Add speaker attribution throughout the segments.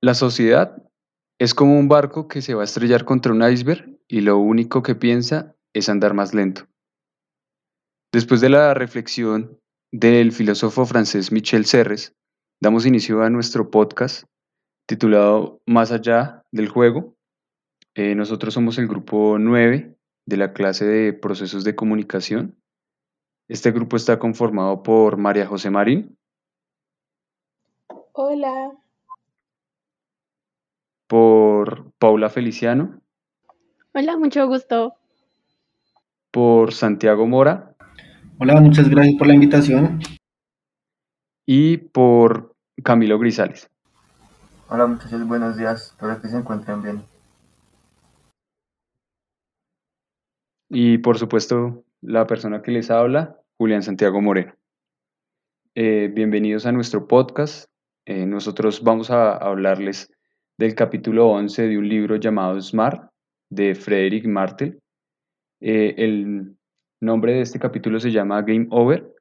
Speaker 1: La sociedad es como un barco que se va a estrellar contra un iceberg y lo único que piensa es andar más lento. Después de la reflexión del filósofo francés Michel Serres, damos inicio a nuestro podcast titulado Más allá del juego. Eh, nosotros somos el grupo 9 de la clase de procesos de comunicación. Este grupo está conformado por María José Marín,
Speaker 2: Hola,
Speaker 1: por Paula Feliciano,
Speaker 3: Hola, mucho gusto.
Speaker 1: por Santiago Mora
Speaker 4: Hola, muchas gracias por la invitación.
Speaker 1: y por Camilo Grisales.
Speaker 5: Hola muchachos, buenos días. Espero que se encuentren bien.
Speaker 1: Y por supuesto, la persona que les habla, Julián Santiago Moreno. Eh, bienvenidos a nuestro podcast. Eh, nosotros vamos a hablarles del capítulo 11 de un libro llamado Smart de Frederick Martel. Eh, el nombre de este capítulo se llama Game Over.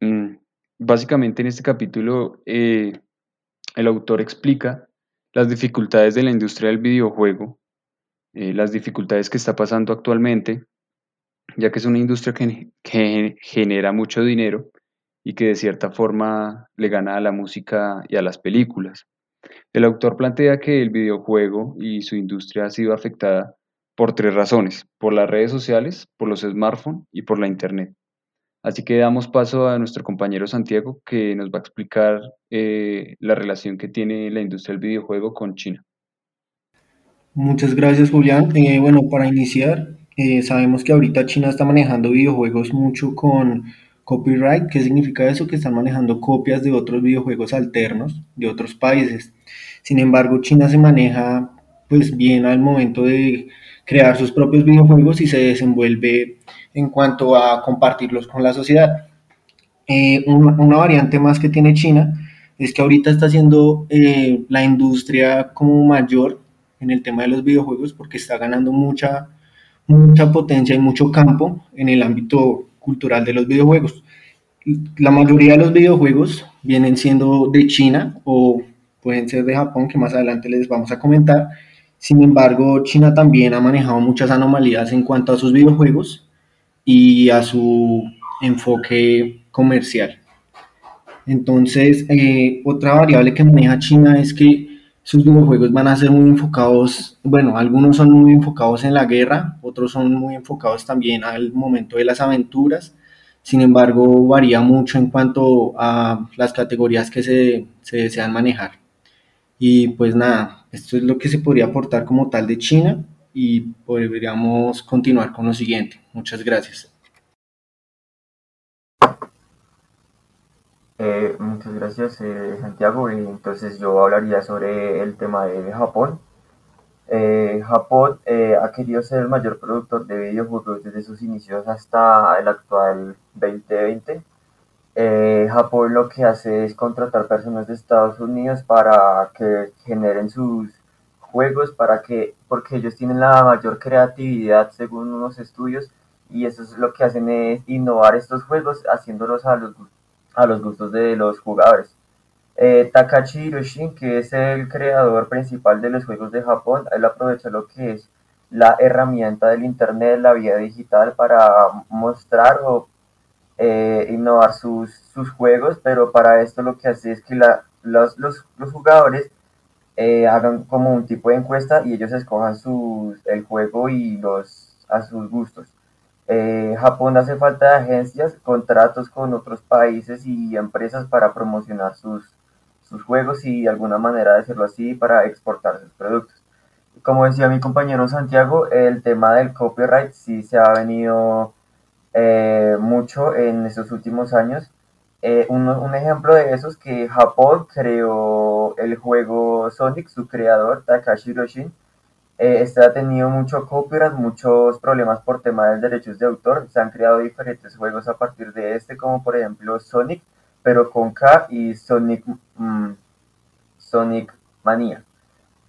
Speaker 1: Mm, básicamente en este capítulo eh, el autor explica las dificultades de la industria del videojuego, eh, las dificultades que está pasando actualmente, ya que es una industria que, que genera mucho dinero y que de cierta forma le gana a la música y a las películas. El autor plantea que el videojuego y su industria ha sido afectada por tres razones, por las redes sociales, por los smartphones y por la internet. Así que damos paso a nuestro compañero Santiago que nos va a explicar eh, la relación que tiene la industria del videojuego con China.
Speaker 4: Muchas gracias, Julián. Eh, bueno, para iniciar, eh, sabemos que ahorita China está manejando videojuegos mucho con copyright. ¿Qué significa eso? Que están manejando copias de otros videojuegos alternos de otros países. Sin embargo, China se maneja pues bien al momento de crear sus propios videojuegos y se desenvuelve en cuanto a compartirlos con la sociedad. Eh, una, variante más que tiene China es que ahorita está haciendo eh, la industria como mayor en el tema de los videojuegos porque está ganando mucha, mucha potencia y mucho campo en el ámbito cultural de los videojuegos. La mayoría de los videojuegos vienen siendo de China o pueden ser de Japón, que más adelante les vamos a comentar. Sin embargo, China también ha manejado muchas anomalías en cuanto a sus videojuegos y a su enfoque comercial. Entonces, eh, otra variable que maneja China es que sus videojuegos van a ser muy enfocados, bueno, algunos son muy enfocados en la guerra, otros son muy enfocados también al momento de las aventuras. Sin embargo, varía mucho en cuanto a las categorías que se, se desean manejar. Y pues nada, esto es lo que se podría aportar como tal de China y podríamos continuar con lo siguiente. Muchas gracias.
Speaker 5: Eh, muchas gracias eh, Santiago. Entonces yo hablaría sobre el tema de Japón. Eh, Japón eh, ha querido ser el mayor productor de videojuegos desde sus inicios hasta el actual 2020. Eh, Japón lo que hace es contratar personas de Estados Unidos para que generen sus juegos, para que, porque ellos tienen la mayor creatividad según unos estudios y eso es lo que hacen es innovar estos juegos haciéndolos a los, a los gustos de los jugadores. Eh, Takashi Hiroshin, que es el creador principal de los juegos de Japón, él aprovecha lo que es la herramienta del Internet, la vía digital, para mostrar o eh, innovar sus, sus juegos, pero para esto lo que hace es que la- los, los, los jugadores eh, hagan como un tipo de encuesta y ellos escojan sus, el juego y los a sus gustos. Eh, Japón hace falta de agencias, contratos con otros países y empresas para promocionar sus, sus juegos y de alguna manera decirlo así para exportar sus productos. Como decía mi compañero Santiago, el tema del copyright sí se ha venido eh, mucho en estos últimos años. Eh, un, un ejemplo de eso es que Japón creó el juego Sonic, su creador, Takashi Hiroshin. Eh, este ha tenido mucho copyright, muchos problemas por tema de derechos de autor. Se han creado diferentes juegos a partir de este, como por ejemplo Sonic, pero con K y Sonic, mm, Sonic Mania.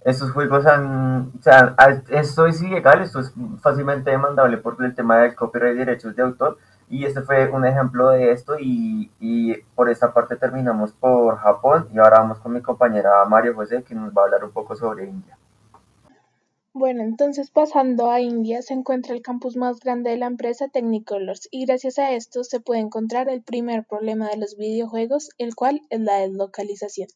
Speaker 5: Estos juegos han, o sea, esto es ilegal, esto es fácilmente demandable por el tema del copyright y derechos de autor. Y este fue un ejemplo de esto y, y, por esta parte terminamos por Japón y ahora vamos con mi compañera Mario José que nos va a hablar un poco sobre India.
Speaker 3: Bueno, entonces pasando a India se encuentra el campus más grande de la empresa Technicolors y gracias a esto se puede encontrar el primer problema de los videojuegos, el cual es la deslocalización.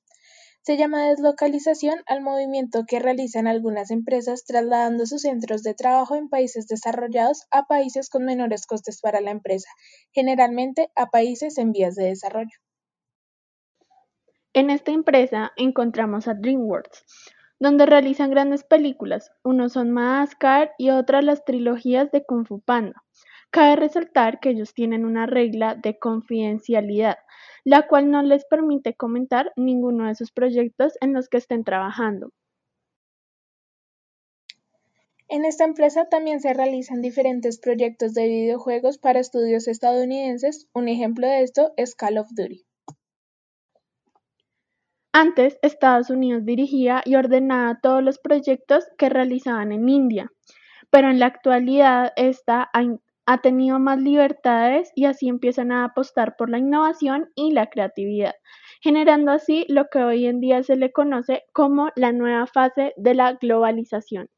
Speaker 3: Se llama deslocalización al movimiento que realizan algunas empresas trasladando sus centros de trabajo en países desarrollados a países con menores costes para la empresa, generalmente a países en vías de desarrollo.
Speaker 2: En esta empresa encontramos a DreamWorks, donde realizan grandes películas, unos son Madagascar y otras las trilogías de Kung Fu Panda. Cabe resaltar que ellos tienen una regla de confidencialidad, la cual no les permite comentar ninguno de sus proyectos en los que estén trabajando.
Speaker 3: En esta empresa también se realizan diferentes proyectos de videojuegos para estudios estadounidenses. Un ejemplo de esto es Call of Duty.
Speaker 2: Antes, Estados Unidos dirigía y ordenaba todos los proyectos que realizaban en India, pero en la actualidad esta ha tenido más libertades y así empiezan a apostar por la innovación y la creatividad, generando así lo que hoy en día se le conoce como la nueva fase de la globalización.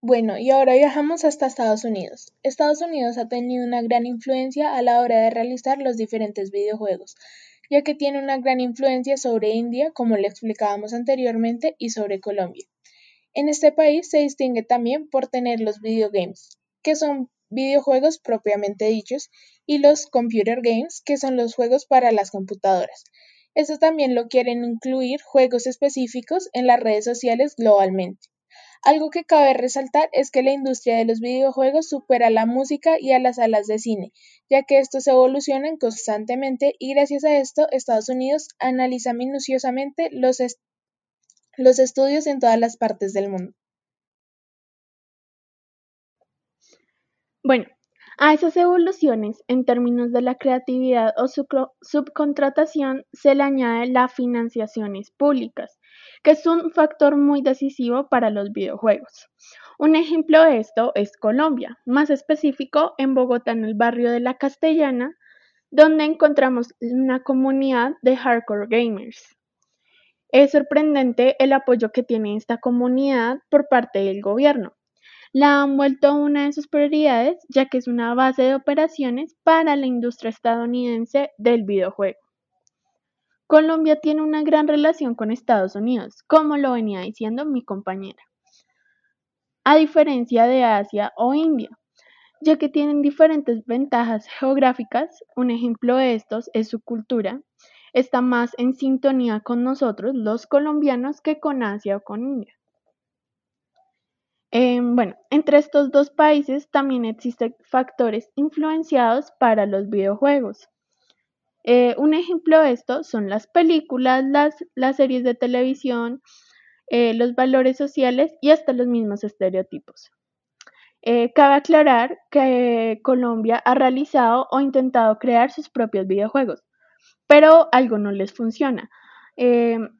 Speaker 3: Bueno, y ahora viajamos hasta Estados Unidos. Estados Unidos ha tenido una gran influencia a la hora de realizar los diferentes videojuegos, ya que tiene una gran influencia sobre India, como le explicábamos anteriormente, y sobre Colombia. En este país se distingue también por tener los videogames, que son videojuegos propiamente dichos, y los computer games, que son los juegos para las computadoras. Esto también lo quieren incluir juegos específicos en las redes sociales globalmente. Algo que cabe resaltar es que la industria de los videojuegos supera a la música y a las salas de cine, ya que estos evolucionan constantemente y gracias a esto Estados Unidos analiza minuciosamente los, estudios en todas las partes del mundo.
Speaker 2: Bueno, a esas evoluciones en términos de la creatividad o subcontratación se le añade las financiaciones públicas, es un factor muy decisivo para los videojuegos. Un ejemplo de esto es Colombia, más específico en Bogotá, en el barrio de La Castellana, donde encontramos una comunidad de hardcore gamers. Es sorprendente el apoyo que tiene esta comunidad por parte del gobierno. La han vuelto una de sus prioridades ya que es una base de operaciones para la industria estadounidense del videojuego. Colombia tiene una gran relación con Estados Unidos, como lo venía diciendo mi compañera, a diferencia de Asia o India, ya que tienen diferentes ventajas geográficas. Un ejemplo de estos es su cultura. Está más en sintonía con nosotros, los colombianos, que con Asia o con India. Em, bueno, entre estos dos países también existen factores influenciados para los videojuegos. Eh, un ejemplo de esto son las películas, las, series de televisión, eh, los valores sociales y hasta los mismos estereotipos. Eh, cabe aclarar que Colombia ha realizado o intentado crear sus propios videojuegos, pero algo no les funciona.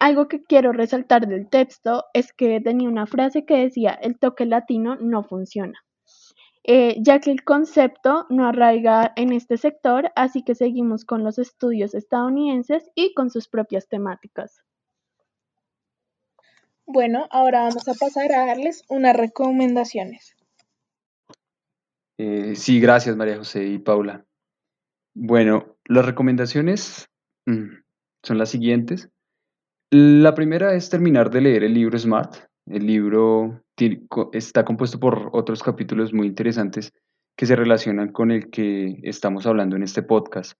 Speaker 2: algo que quiero resaltar del texto es que tenía una frase que decía el toque latino no funciona. Eh, ya que el concepto no arraiga en este sector, así que seguimos con los estudios estadounidenses y con sus propias temáticas.
Speaker 3: Bueno, ahora vamos a pasar a darles unas recomendaciones.
Speaker 1: Eh, sí, gracias María José y Paula. Bueno, las recomendaciones mm, son las siguientes. La primera es terminar de leer el libro Smart. El libro está compuesto por otros capítulos muy interesantes que se relacionan con el que estamos hablando en este podcast.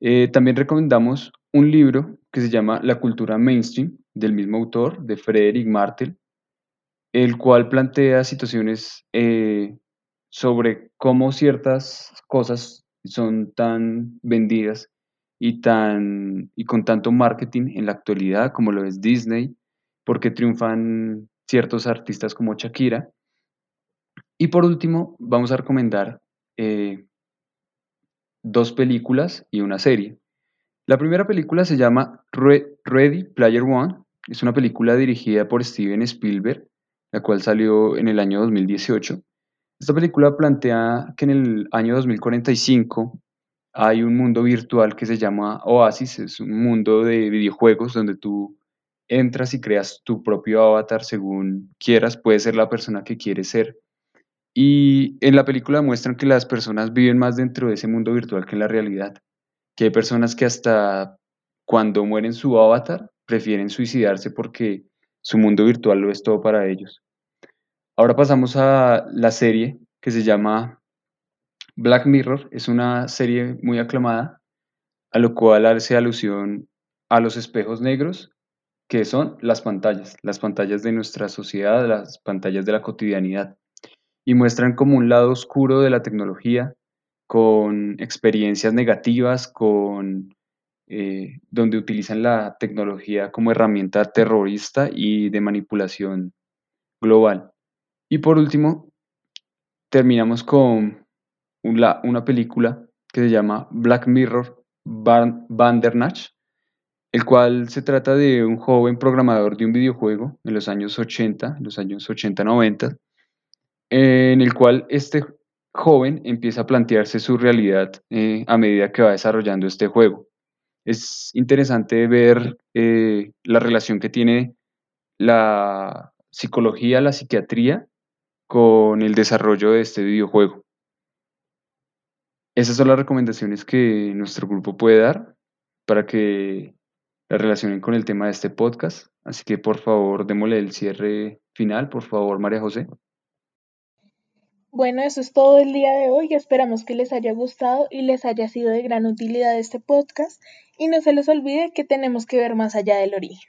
Speaker 1: Eh, también recomendamos un libro que se llama La cultura mainstream, del mismo autor, de Frederick Martel, el cual plantea situaciones eh, sobre cómo ciertas cosas son tan vendidas y, tan, y con tanto marketing en la actualidad como lo es Disney, porque triunfan ciertos artistas como Shakira. Y por último, vamos a recomendar eh, dos películas y una serie. La primera película se llama Ready Player One. Es una película dirigida por Steven Spielberg, la cual salió en el año 2018. Esta película plantea que en el año 2045 hay un mundo virtual que se llama Oasis, es un mundo de videojuegos donde tú entras y creas tu propio avatar según quieras, puede ser la persona que quieres ser. Y en la película muestran que las personas viven más dentro de ese mundo virtual que en la realidad, que hay personas que hasta cuando mueren su avatar prefieren suicidarse porque su mundo virtual lo es todo para ellos. Ahora pasamos a la serie que se llama Black Mirror. Es una serie muy aclamada, a lo cual hace alusión a los espejos negros, que son las pantallas, las pantallas de nuestra sociedad, las pantallas de la cotidianidad, y muestran como un lado oscuro de la tecnología, con experiencias negativas, con eh, donde utilizan la tecnología como herramienta terrorista y de manipulación global. Y por último, terminamos con una película que se llama Black Mirror Bandernach, el cual se trata de un joven programador de un videojuego en los años 80, los años 80-90, en el cual este joven empieza a plantearse su realidad eh, a medida que va desarrollando este juego. Es interesante ver eh, la relación que tiene la psicología, la psiquiatría con el desarrollo de este videojuego. Esas son las recomendaciones que nuestro grupo puede dar para que la relacionen con el tema de este podcast. Así que por favor, démosle el cierre final, por favor, María José.
Speaker 3: Bueno, eso es todo el día de hoy. Esperamos que les haya gustado y les haya sido de gran utilidad este podcast. Y no se les olvide que tenemos que ver más allá del origen.